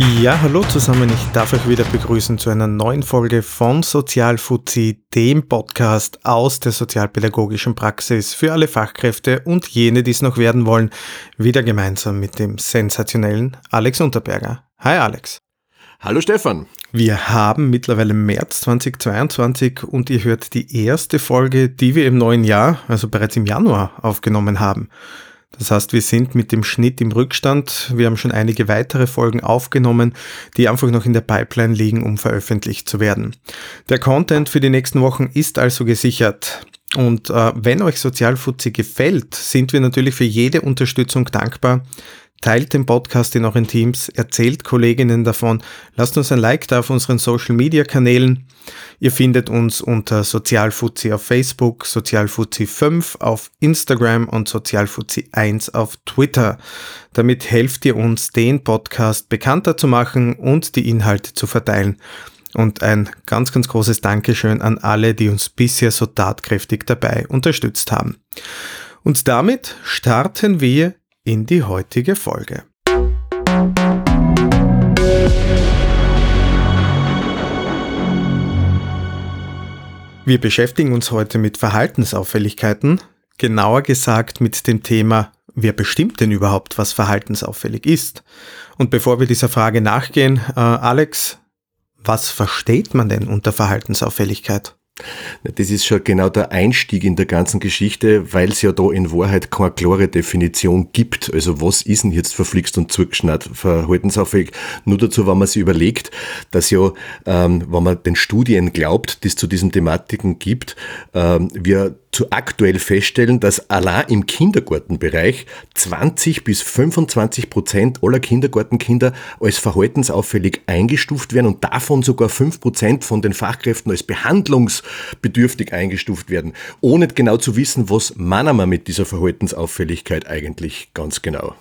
Ja, hallo zusammen. Ich darf euch wieder begrüßen zu einer neuen Folge von Sozialfuzzi, dem Podcast aus der sozialpädagogischen Praxis für alle Fachkräfte und jene, die es noch werden wollen, wieder gemeinsam mit dem sensationellen Alex Unterberger. Hi Alex. Hallo Stefan. Wir haben mittlerweile März 2022 und ihr hört die erste Folge, die wir im neuen Jahr, also bereits im Januar, aufgenommen haben. Das heißt, wir sind mit dem Schnitt im Rückstand. Wir haben schon einige weitere Folgen aufgenommen, die einfach noch in der Pipeline liegen, um veröffentlicht zu werden. Der Content für die nächsten Wochen ist also gesichert. Und äh, wenn euch Sozialfuzzi gefällt, sind wir natürlich für jede Unterstützung dankbar. Teilt den Podcast in euren Teams, erzählt Kolleginnen davon, lasst uns ein Like da auf unseren Social Media Kanälen. Ihr findet uns unter Sozialfuzzi auf Facebook, Sozialfuzzi5 auf Instagram und Sozialfuzzi1 auf Twitter. Damit helft ihr uns, den Podcast bekannter zu machen und die Inhalte zu verteilen. Und ein ganz, ganz großes Dankeschön an alle, die uns bisher so tatkräftig dabei unterstützt haben. Und damit starten wir in die heutige Folge. Wir beschäftigen uns heute mit Verhaltensauffälligkeiten, genauer gesagt mit dem Thema, wer bestimmt denn überhaupt, was verhaltensauffällig ist? Und bevor wir dieser Frage nachgehen, äh, Alex, was versteht man denn unter Verhaltensauffälligkeit? Das ist schon genau der Einstieg in der ganzen Geschichte, weil es ja da in Wahrheit keine klare Definition gibt. Also was ist denn jetzt verflixt und zugeschneit verhaltensauffällig? Nur dazu, wenn man sich überlegt, dass ja, ähm, wenn man den Studien glaubt, die es zu diesen Thematiken gibt, ähm, wir zu aktuell feststellen, dass allein im Kindergartenbereich 20 bis 25 Prozent aller Kindergartenkinder als verhaltensauffällig eingestuft werden und davon sogar 5 Prozent von den Fachkräften als behandlungsbedürftig eingestuft werden, ohne genau zu wissen, was meinen wir mit dieser Verhaltensauffälligkeit eigentlich ganz genau.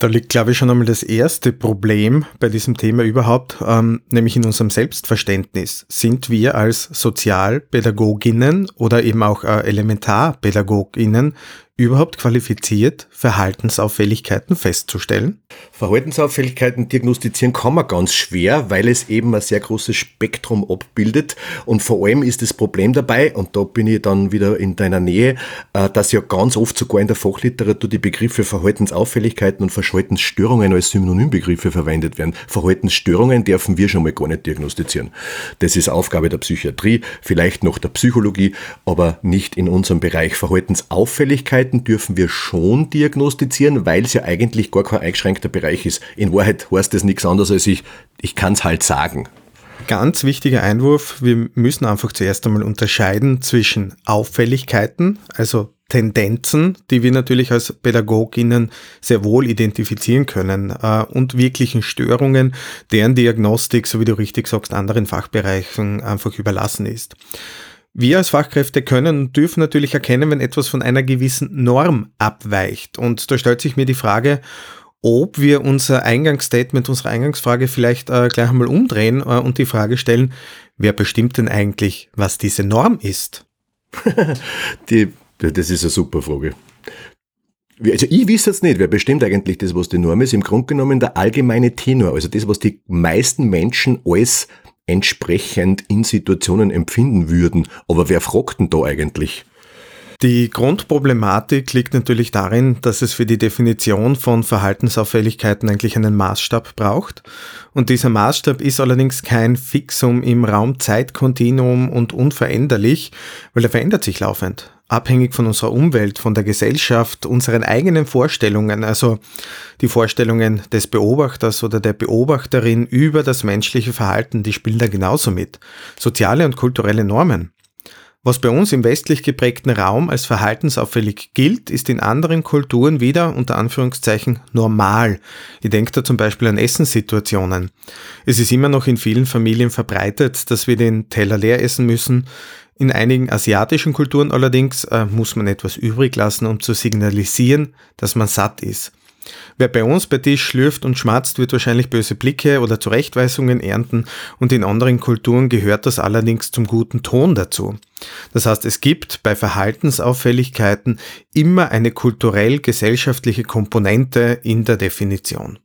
Da liegt, glaube ich, schon einmal das erste Problem bei diesem Thema überhaupt, ähm, nämlich in unserem Selbstverständnis. Sind wir als Sozialpädagoginnen oder eben auch äh, Elementarpädagoginnen überhaupt qualifiziert, Verhaltensauffälligkeiten festzustellen? Verhaltensauffälligkeiten diagnostizieren kann man ganz schwer, weil es eben ein sehr großes Spektrum abbildet. Und vor allem ist das Problem dabei, und da bin ich dann wieder in deiner Nähe, äh, dass ja ganz oft sogar in der Fachliteratur die Begriffe Verhaltensauffälligkeiten und Verhaltensstörungen als Synonymbegriffe verwendet werden. Verhaltensstörungen dürfen wir schon mal gar nicht diagnostizieren. Das ist Aufgabe der Psychiatrie, vielleicht noch der Psychologie, aber nicht in unserem Bereich Verhaltensauffälligkeit Krankheiten dürfen wir schon diagnostizieren, weil es ja eigentlich gar kein eingeschränkter Bereich ist. In Wahrheit heißt das nichts anderes als ich, ich kann es halt sagen. Ganz wichtiger Einwurf, wir müssen einfach zuerst einmal unterscheiden zwischen Auffälligkeiten, also Tendenzen, die wir natürlich als Pädagoginnen sehr wohl identifizieren können äh, und wirklichen Störungen, deren Diagnostik, so wie du richtig sagst, anderen Fachbereichen einfach überlassen ist. Wir als Fachkräfte können und dürfen natürlich erkennen, wenn etwas von einer gewissen Norm abweicht. Und da stellt sich mir die Frage, ob wir unser Eingangsstatement, unsere Eingangsfrage vielleicht äh, gleich einmal umdrehen äh, und die Frage stellen, wer bestimmt denn eigentlich, was diese Norm ist? die, das ist eine super Frage. Also ich weiß jetzt nicht, wer bestimmt eigentlich das, was die Norm ist. Im Grunde genommen der allgemeine Tenor, also das, was die meisten Menschen als entsprechend in Situationen empfinden würden. Aber wer fragt denn da eigentlich? Die Grundproblematik liegt natürlich darin, dass es für die Definition von Verhaltensauffälligkeiten eigentlich einen Maßstab braucht. Und dieser Maßstab ist allerdings kein Fixum im Raum-Zeit-Kontinuum und unveränderlich, weil er verändert sich laufend abhängig von unserer Umwelt, von der Gesellschaft, unseren eigenen Vorstellungen, also die Vorstellungen des Beobachters oder der Beobachterin über das menschliche Verhalten, die spielen da genauso mit. Soziale und kulturelle Normen. Was bei uns im westlich geprägten Raum als verhaltensauffällig gilt, ist in anderen Kulturen wieder unter Anführungszeichen normal. Ich denke da zum Beispiel an Essenssituationen. Es ist immer noch in vielen Familien verbreitet, dass wir den Teller leer essen müssen, in einigen asiatischen Kulturen allerdings äh, muss man etwas übrig lassen, um zu signalisieren, dass man satt ist. Wer bei uns bei Tisch schlürft und schmatzt, wird wahrscheinlich böse Blicke oder Zurechtweisungen ernten und in anderen Kulturen gehört das allerdings zum guten Ton dazu. Das heißt, es gibt bei Verhaltensauffälligkeiten immer eine kulturell-gesellschaftliche Komponente in der Definition.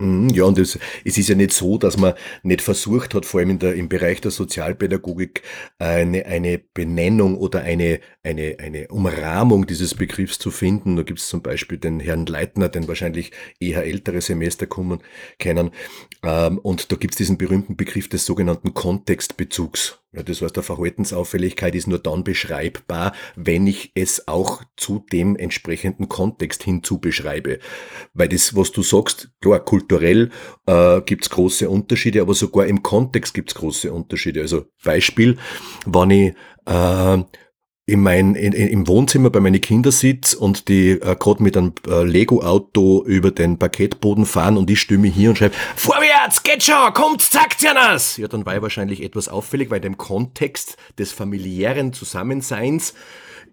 Mhm, ja, und es, es ist ja nicht so, dass man nicht versucht hat, vor allem in der, im Bereich der Sozialpädagogik, eine, eine Benennung oder eine, eine, eine Umrahmung dieses Begriffs zu finden. Da gibt es zum Beispiel den Herrn Leitner, den wahrscheinlich eher ältere Semester kommen, kennen. Ähm, und da gibt es diesen berühmten Begriff des sogenannten Kontextbezugs. Ja, das heißt, der Verhaltensauffälligkeit ist nur dann beschreibbar, wenn ich es auch zu dem entsprechenden Kontext hinzu beschreibe. Weil das, was du sagst, klar, kulturell äh, gibt es große Unterschiede, aber sogar im Kontext gibt es große Unterschiede. Also Beispiel, wenn ich äh, in mein, in, im Wohnzimmer bei meinen Kindern sitze und die äh, gerade mit einem äh, Lego-Auto über den Paketboden fahren und ich stimme hier und schreibe, vorwärts, geht schon, kommt, zackt ja das! Ja, dann war ich wahrscheinlich etwas auffällig, weil dem Kontext des familiären Zusammenseins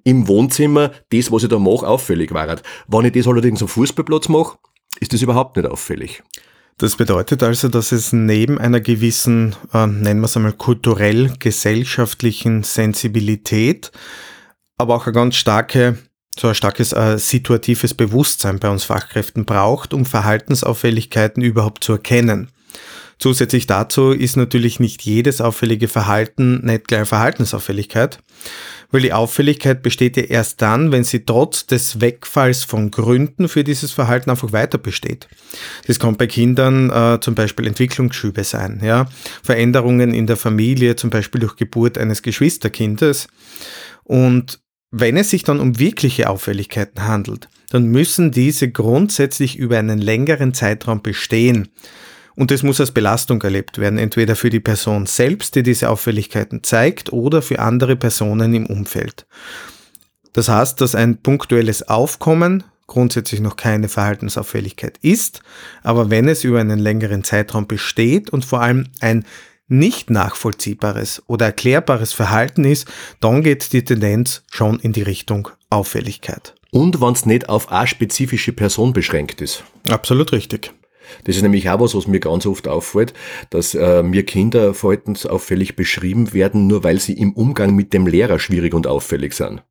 im Wohnzimmer das, was ich da mache, auffällig war. Wenn ich das allerdings am Fußballplatz mache, ist das überhaupt nicht auffällig. Das bedeutet also, dass es neben einer gewissen, äh, nennen wir es einmal, kulturell-gesellschaftlichen Sensibilität, aber auch eine ganz starke, so ein starkes äh, situatives Bewusstsein bei uns Fachkräften braucht, um Verhaltensauffälligkeiten überhaupt zu erkennen. Zusätzlich dazu ist natürlich nicht jedes auffällige Verhalten nicht gleich Verhaltensauffälligkeit, weil die Auffälligkeit besteht ja erst dann, wenn sie trotz des Wegfalls von Gründen für dieses Verhalten einfach weiter besteht. Das kann bei Kindern äh, zum Beispiel Entwicklungsschübe sein, ja, Veränderungen in der Familie, zum Beispiel durch Geburt eines Geschwisterkindes. Und wenn es sich dann um wirkliche Auffälligkeiten handelt, dann müssen diese grundsätzlich über einen längeren Zeitraum bestehen. Und es muss als Belastung erlebt werden, entweder für die Person selbst, die diese Auffälligkeiten zeigt, oder für andere Personen im Umfeld. Das heißt, dass ein punktuelles Aufkommen grundsätzlich noch keine Verhaltensauffälligkeit ist, aber wenn es über einen längeren Zeitraum besteht und vor allem ein nicht nachvollziehbares oder erklärbares Verhalten ist, dann geht die Tendenz schon in die Richtung Auffälligkeit. Und wenn es nicht auf eine spezifische Person beschränkt ist. Absolut richtig. Das ist nämlich auch was, was mir ganz oft auffällt, dass äh, mir Kinder verhaltensauffällig beschrieben werden, nur weil sie im Umgang mit dem Lehrer schwierig und auffällig sind.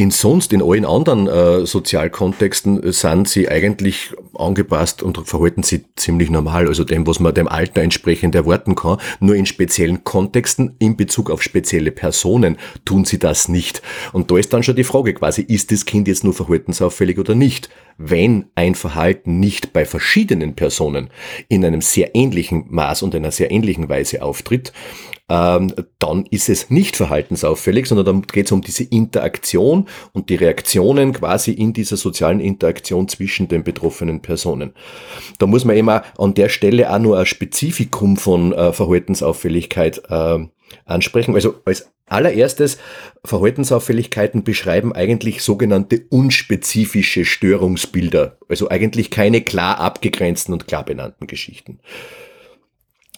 In sonst, in allen anderen äh, Sozialkontexten äh, sind sie eigentlich angepasst und verhalten sie ziemlich normal, also dem, was man dem Alter entsprechend erwarten kann. Nur in speziellen Kontexten, in Bezug auf spezielle Personen, tun sie das nicht. Und da ist dann schon die Frage quasi, ist das Kind jetzt nur verhaltensauffällig oder nicht? Wenn ein Verhalten nicht bei verschiedenen Personen in einem sehr ähnlichen Maß und einer sehr ähnlichen Weise auftritt, ähm, dann ist es nicht verhaltensauffällig, sondern dann geht es um diese Interaktion und die Reaktionen quasi in dieser sozialen Interaktion zwischen den betroffenen Personen. Da muss man immer an der Stelle auch nur ein Spezifikum von äh, Verhaltensauffälligkeit äh, ansprechen. Also als allererstes, Verhaltensauffälligkeiten beschreiben eigentlich sogenannte unspezifische Störungsbilder. Also eigentlich keine klar abgegrenzten und klar benannten Geschichten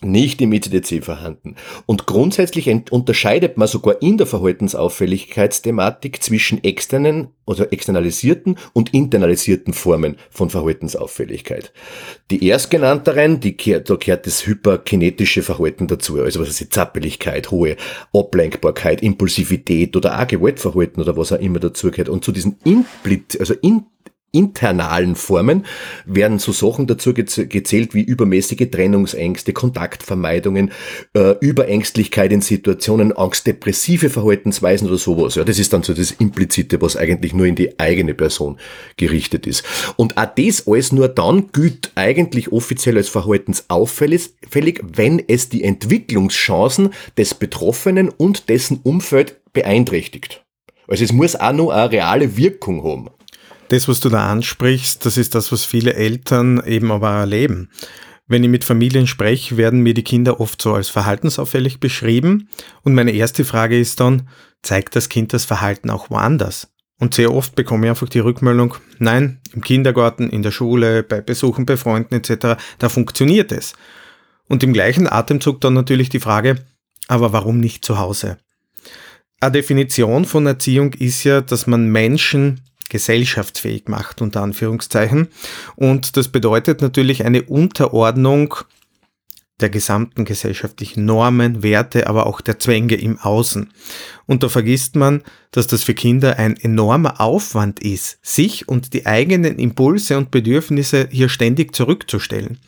nicht im ICDC vorhanden. Und grundsätzlich unterscheidet man sogar in der Verhaltensauffälligkeitsthematik zwischen externen oder externalisierten und internalisierten Formen von Verhaltensauffälligkeit. Die erstgenannteren, die kehrt, da kehrt das hyperkinetische Verhalten dazu, also was ist Zappeligkeit, hohe Ablenkbarkeit, Impulsivität oder auch Gewaltverhalten oder was auch immer dazu gehört. Und zu diesen Implit, also in internalen Formen werden so Sachen dazu gezählt wie übermäßige Trennungsängste, Kontaktvermeidungen, äh, Überängstlichkeit in Situationen, angstdepressive Verhaltensweisen oder sowas. Ja, das ist dann so das Implizite, was eigentlich nur in die eigene Person gerichtet ist. Und auch das alles nur dann gilt eigentlich offiziell als verhaltensauffällig, wenn es die Entwicklungschancen des Betroffenen und dessen Umfeld beeinträchtigt. Also es muss auch noch eine reale Wirkung haben. Das, was du da ansprichst, das ist das, was viele Eltern eben aber erleben. Wenn ich mit Familien spreche, werden mir die Kinder oft so als verhaltensauffällig beschrieben und meine erste Frage ist dann, zeigt das Kind das Verhalten auch woanders? Und sehr oft bekomme ich einfach die Rückmeldung, nein, im Kindergarten, in der Schule, bei Besuchen bei Freunden etc., da funktioniert es. Und im gleichen Atemzug dann natürlich die Frage, aber warum nicht zu Hause? Eine Definition von Erziehung ist ja, dass man Menschen gesellschaftsfähig macht, unter Anführungszeichen. Und das bedeutet natürlich eine Unterordnung der gesamten gesellschaftlichen Normen, Werte, aber auch der Zwänge im Außen. Und da vergisst man, dass das für Kinder ein enormer Aufwand ist, sich und die eigenen Impulse und Bedürfnisse hier ständig zurückzustellen.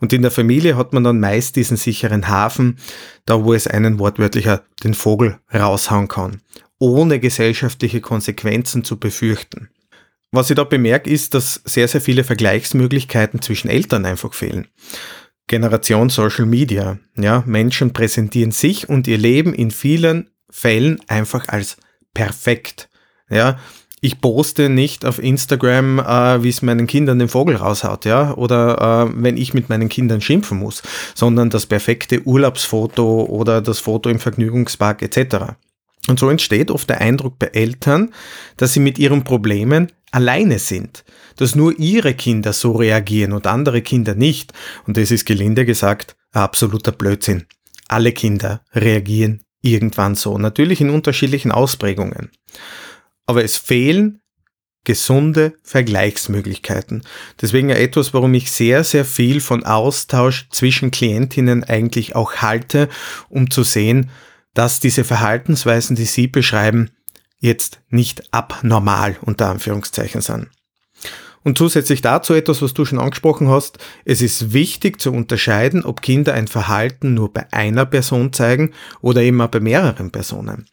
Und in der Familie hat man dann meist diesen sicheren Hafen, da wo es einen wortwörtlicher den Vogel raushauen kann, ohne gesellschaftliche Konsequenzen zu befürchten. Was ich da bemerke, ist, dass sehr, sehr viele Vergleichsmöglichkeiten zwischen Eltern einfach fehlen. Generation Social Media. Ja, Menschen präsentieren sich und ihr Leben in vielen Fällen einfach als perfekt. Ja, ich poste nicht auf Instagram, äh, wie es meinen Kindern den Vogel raushaut, ja, oder äh, wenn ich mit meinen Kindern schimpfen muss, sondern das perfekte Urlaubsfoto oder das Foto im Vergnügungspark etc. Und so entsteht oft der Eindruck bei Eltern, dass sie mit ihren Problemen alleine sind, dass nur ihre Kinder so reagieren und andere Kinder nicht. Und das ist gelinde gesagt absoluter Blödsinn. Alle Kinder reagieren irgendwann so, natürlich in unterschiedlichen Ausprägungen. Aber es fehlen gesunde Vergleichsmöglichkeiten. Deswegen etwas, warum ich sehr, sehr viel von Austausch zwischen Klientinnen eigentlich auch halte, um zu sehen, dass diese Verhaltensweisen, die Sie beschreiben, jetzt nicht abnormal unter Anführungszeichen sind. Und zusätzlich dazu etwas, was du schon angesprochen hast, es ist wichtig zu unterscheiden, ob Kinder ein Verhalten nur bei einer Person zeigen oder eben auch bei mehreren Personen.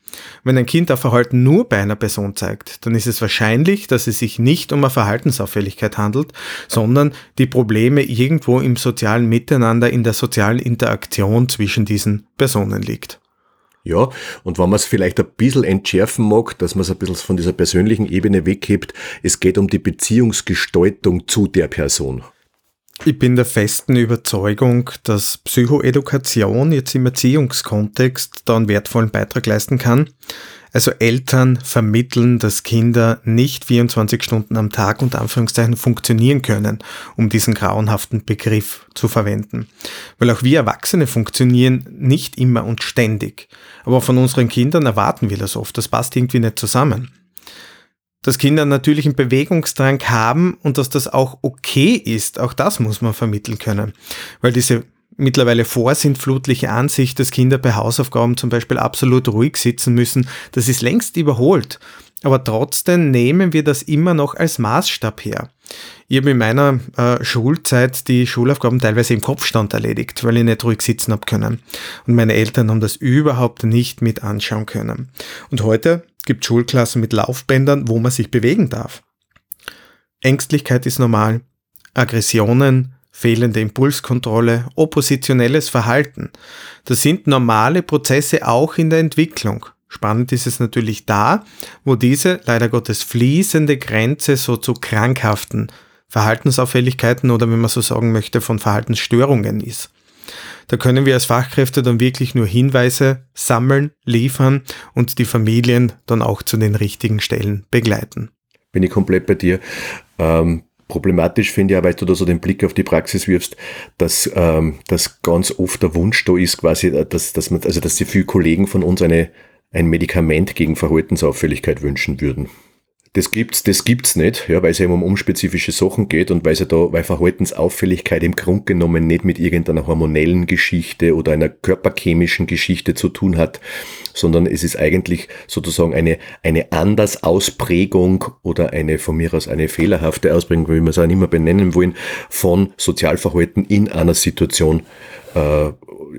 Wenn ein Kind ein Verhalten nur bei einer Person zeigt, dann ist es wahrscheinlich, dass es sich nicht um eine Verhaltensauffälligkeit handelt, sondern die Probleme irgendwo im sozialen Miteinander, in der sozialen Interaktion zwischen diesen Personen liegt. Ja, und wenn man es vielleicht ein bisschen entschärfen mag, dass man es ein bisschen von dieser persönlichen Ebene weghebt, es geht um die Beziehungsgestaltung zu der Person. Ich bin der festen Überzeugung, dass Psychoedukation jetzt im Erziehungskontext da einen wertvollen Beitrag leisten kann. Also Eltern vermitteln, dass Kinder nicht 24 Stunden am Tag unter Anführungszeichen funktionieren können, um diesen grauenhaften Begriff zu verwenden. Weil auch wir Erwachsene funktionieren nicht immer und ständig. Aber von unseren Kindern erwarten wir das oft. Das passt irgendwie nicht zusammen. Dass Kinder natürlich einen Bewegungsdrang haben und dass das auch okay ist, auch das muss man vermitteln können. Weil diese mittlerweile vorsintflutliche Ansicht, dass Kinder bei Hausaufgaben zum Beispiel absolut ruhig sitzen müssen, das ist längst überholt. Aber trotzdem nehmen wir das immer noch als Maßstab her. Ich habe in meiner äh, Schulzeit die Schulaufgaben teilweise im Kopfstand erledigt, weil ich nicht ruhig sitzen habe können. Und meine Eltern haben das überhaupt nicht mit anschauen können. Und heute gibt Schulklassen mit Laufbändern, wo man sich bewegen darf. Ängstlichkeit ist normal. Aggressionen, fehlende Impulskontrolle, oppositionelles Verhalten. Das sind normale Prozesse auch in der Entwicklung. Spannend ist es natürlich da, wo diese leider Gottes fließende Grenze so zu krankhaften Verhaltensauffälligkeiten oder wenn man so sagen möchte von Verhaltensstörungen ist. Da können wir als Fachkräfte dann wirklich nur Hinweise sammeln, liefern und die Familien dann auch zu den richtigen Stellen begleiten. Bin ich komplett bei dir. Ähm, Problematisch finde ich weil du da so den Blick auf die Praxis wirfst, dass, ähm, dass ganz oft der Wunsch da ist, quasi, äh, dass, dass man, also dass die viele Kollegen von uns eine, ein Medikament gegen Verhaltensauffälligkeit wünschen würden. Das gibt's, das gibt's nicht, ja, weil es eben um unspezifische Sachen geht und weil es ja da, weil Verhaltensauffälligkeit im Grunde genommen nicht mit irgendeiner hormonellen Geschichte oder einer körperchemischen Geschichte zu tun hat, sondern es ist eigentlich sozusagen eine, eine Andersausprägung oder eine von mir aus eine fehlerhafte Ausprägung, wie wir es auch mehr benennen wollen, von Sozialverhalten in einer Situation, äh,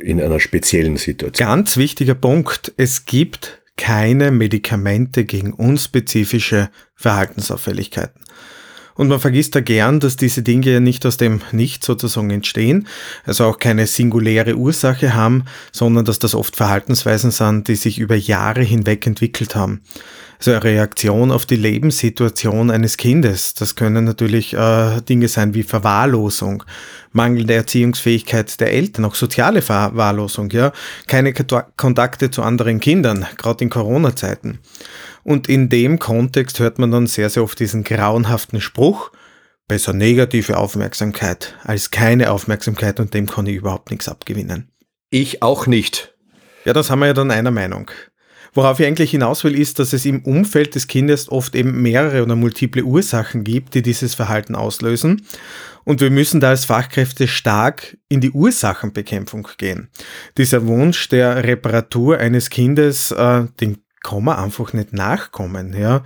in einer speziellen Situation. Ganz wichtiger Punkt. Es gibt keine Medikamente gegen unspezifische Verhaltensauffälligkeiten. Und man vergisst da gern, dass diese Dinge ja nicht aus dem Nichts sozusagen entstehen, also auch keine singuläre Ursache haben, sondern dass das oft Verhaltensweisen sind, die sich über Jahre hinweg entwickelt haben. Also eine Reaktion auf die Lebenssituation eines Kindes. Das können natürlich äh, Dinge sein wie Verwahrlosung, mangelnde Erziehungsfähigkeit der Eltern, auch soziale Verwahrlosung, ja, keine Kontakte zu anderen Kindern, gerade in Corona-Zeiten. Und in dem Kontext hört man dann sehr, sehr oft diesen grauenhaften Spruch, besser negative Aufmerksamkeit als keine Aufmerksamkeit und dem kann ich überhaupt nichts abgewinnen. Ich auch nicht. Ja, das haben wir ja dann einer Meinung. Worauf ich eigentlich hinaus will, ist, dass es im Umfeld des Kindes oft eben mehrere oder multiple Ursachen gibt, die dieses Verhalten auslösen. Und wir müssen da als Fachkräfte stark in die Ursachenbekämpfung gehen. Dieser Wunsch der Reparatur eines Kindes, äh, den kann man einfach nicht nachkommen. Ja.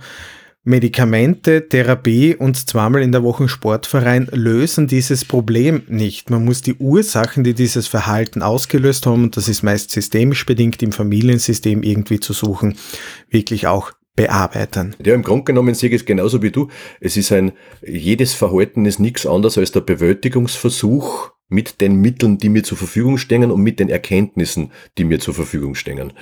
Medikamente, Therapie und zweimal in der Woche Sportverein lösen dieses Problem nicht. Man muss die Ursachen, die dieses Verhalten ausgelöst haben, und das ist meist systemisch bedingt im Familiensystem irgendwie zu suchen, wirklich auch bearbeiten. Ja, im Grunde genommen sehe ich es genauso wie du. Es ist ein, jedes Verhalten ist nichts anderes als der Bewältigungsversuch mit den Mitteln, die mir zur Verfügung stehen und mit den Erkenntnissen, die mir zur Verfügung stehen.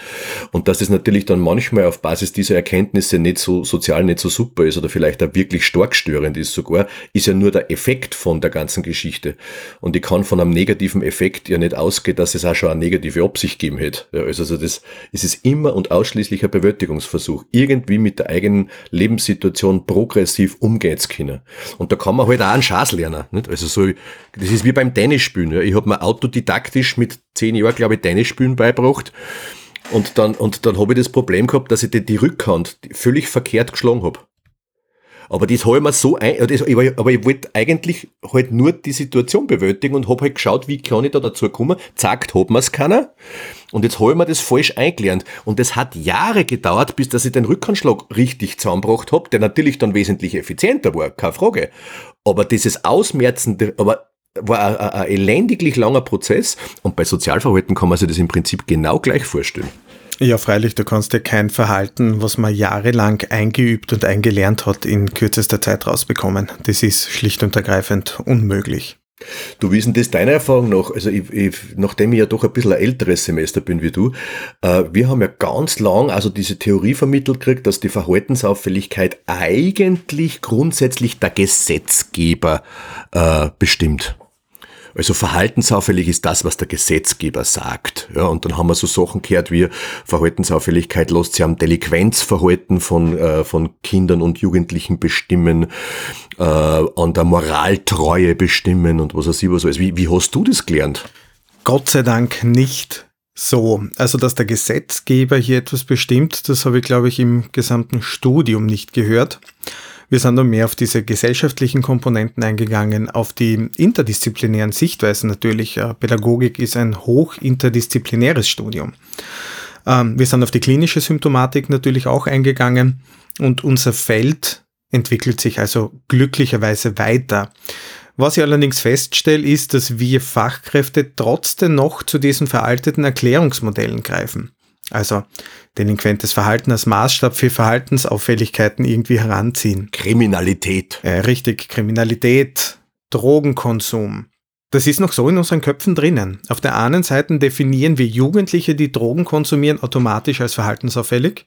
Und dass es natürlich dann manchmal auf Basis dieser Erkenntnisse nicht so sozial nicht so super ist oder vielleicht auch wirklich stark störend ist sogar, ist ja nur der Effekt von der ganzen Geschichte. Und ich kann von einem negativen Effekt ja nicht ausgehen, dass es auch schon eine negative Absicht geben hätte. Ja, also, also das es ist immer und ausschließlich ein Bewältigungsversuch, irgendwie mit der eigenen Lebenssituation progressiv umgehen zu können. Und da kann man halt auch einen Schaß lernen. Nicht? Also so, das ist wie beim Tennis Tennis spielen. Ja. Ich habe mir autodidaktisch mit zehn Jahren, glaube ich, Tennis spielen beigebracht. Und dann, und dann habe ich das Problem gehabt, dass ich die, die Rückhand völlig verkehrt geschlagen habe. Aber das habe ich mir so ein, aber ich wollte eigentlich halt nur die Situation bewältigen und habe halt geschaut, wie kann ich da dazu kommen. Zackt, hat mir's keiner. Und jetzt habe ich mir das falsch eingelernt. Und das hat Jahre gedauert, bis dass ich den Rückhandschlag richtig zusammengebracht habe, der natürlich dann wesentlich effizienter war, keine Frage. Aber dieses Ausmerzen, aber war ein, ein, elendiglich langer Prozess und bei Sozialverhalten kann man sich das im Prinzip genau gleich vorstellen. Ja, freilich, du kannst dir kein Verhalten, was man jahrelang eingeübt und eingelernt hat, in kürzester Zeit rausbekommen. Das ist schlicht und ergreifend unmöglich. Du, wie ist denn das deiner Erfahrung noch? Also, ich, ich, nachdem ich ja doch ein bisschen ein älteres Semester bin wie du, äh, wir haben ja ganz lang also diese Theorie vermittelt gekriegt, dass die Verhaltensauffälligkeit eigentlich grundsätzlich der Gesetzgeber äh, bestimmt. Also verhaltensauffällig ist das, was der Gesetzgeber sagt. Ja, und dann haben wir so Sachen gehört wie Verhaltensauffälligkeit lässt sich am Delinquenzverhalten von, äh, von Kindern und Jugendlichen bestimmen, äh, an der Moraltreue bestimmen und was weiß ich was alles. Wie, wie hast du das gelernt? Gott sei Dank nicht so. Also, dass der Gesetzgeber hier etwas bestimmt, das habe ich, glaube ich, im gesamten Studium nicht gehört. Wir sind dann mehr auf diese gesellschaftlichen Komponenten eingegangen, auf die interdisziplinären Sichtweisen natürlich. Äh, Pädagogik ist ein hoch interdisziplinäres Studium. Ähm, wir sind auf die klinische Symptomatik natürlich auch eingegangen und unser Feld entwickelt sich also glücklicherweise weiter. Was ich allerdings feststelle, ist, dass wir Fachkräfte trotzdem noch zu diesen veralteten Erklärungsmodellen greifen also delinquentes Verhalten als Maßstab für Verhaltensauffälligkeiten irgendwie heranziehen. Kriminalität. Äh, richtig, Kriminalität, Drogenkonsum. Das ist noch so in unseren Köpfen drinnen. Auf der einen Seite definieren wir Jugendliche, die Drogen konsumieren, automatisch als verhaltensauffällig.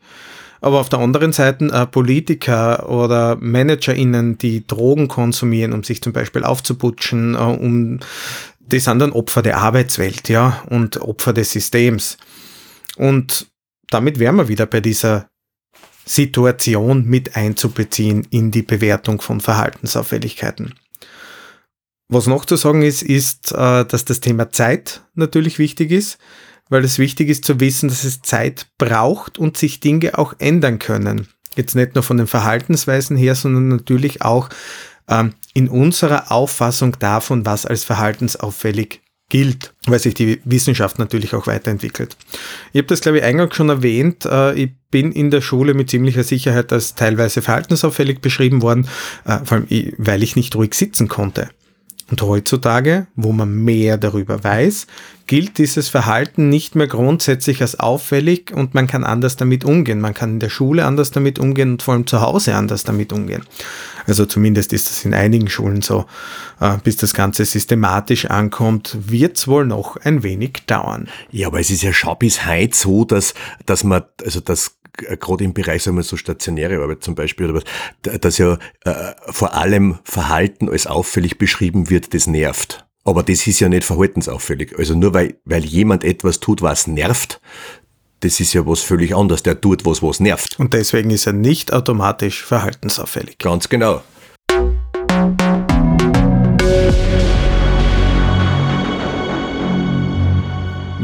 Aber auf der anderen Seite äh, Politiker oder ManagerInnen, die Drogen konsumieren, um sich zum Beispiel aufzuputschen, äh, um, die sind dann Opfer der Arbeitswelt, ja, und Opfer des Systems. Und damit wären wir wieder bei dieser Situation mit einzubeziehen in die Bewertung von Verhaltensauffälligkeiten. Was noch zu sagen ist, ist, äh, dass das Thema Zeit natürlich wichtig ist, weil es wichtig ist zu wissen, dass es Zeit braucht und sich Dinge auch ändern können. Jetzt nicht nur von den Verhaltensweisen her, sondern natürlich auch ähm, in unserer Auffassung davon, was als verhaltensauffällig gilt, weil sich die Wissenschaft natürlich auch weiterentwickelt. Ich habe das, glaube ich, eingangs schon erwähnt. Äh, ich bin in der Schule mit ziemlicher Sicherheit als teilweise verhaltensauffällig beschrieben worden, äh, vor allem weil ich nicht ruhig sitzen konnte. Und heutzutage, wo man mehr darüber weiß, gilt dieses Verhalten nicht mehr grundsätzlich als auffällig und man kann anders damit umgehen. Man kann in der Schule anders damit umgehen und vor allem zu Hause anders damit umgehen. Also zumindest ist das in einigen Schulen so. Äh, bis das Ganze systematisch ankommt, wird es wohl noch ein wenig dauern. Ja, aber es ist ja schon bis heute so, dass, dass man, also das gerade im Bereich, sagen wir so stationäre Arbeit zum Beispiel, oder was, dass ja äh, vor allem Verhalten als auffällig beschrieben wird, das nervt. Aber das ist ja nicht verhaltensauffällig. Also nur weil, weil jemand etwas tut, was nervt, das ist ja was völlig anderes. Der tut was, was nervt. Und deswegen ist er nicht automatisch verhaltensauffällig. Ganz genau.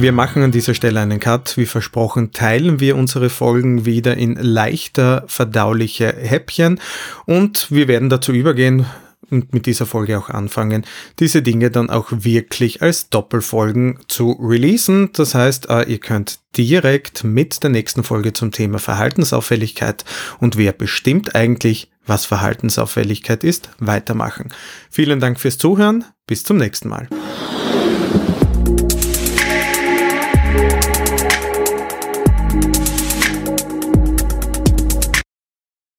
Wir machen an dieser Stelle einen Cut. Wie versprochen, teilen wir unsere Folgen wieder in leichter verdauliche Häppchen und wir werden dazu übergehen, und mit dieser Folge auch anfangen, diese Dinge dann auch wirklich als Doppelfolgen zu releasen. Das heißt, äh, ihr könnt direkt mit der nächsten Folge zum Thema Verhaltensauffälligkeit und wer bestimmt eigentlich, was Verhaltensauffälligkeit ist, weitermachen. Vielen Dank fürs Zuhören. Bis zum nächsten Mal.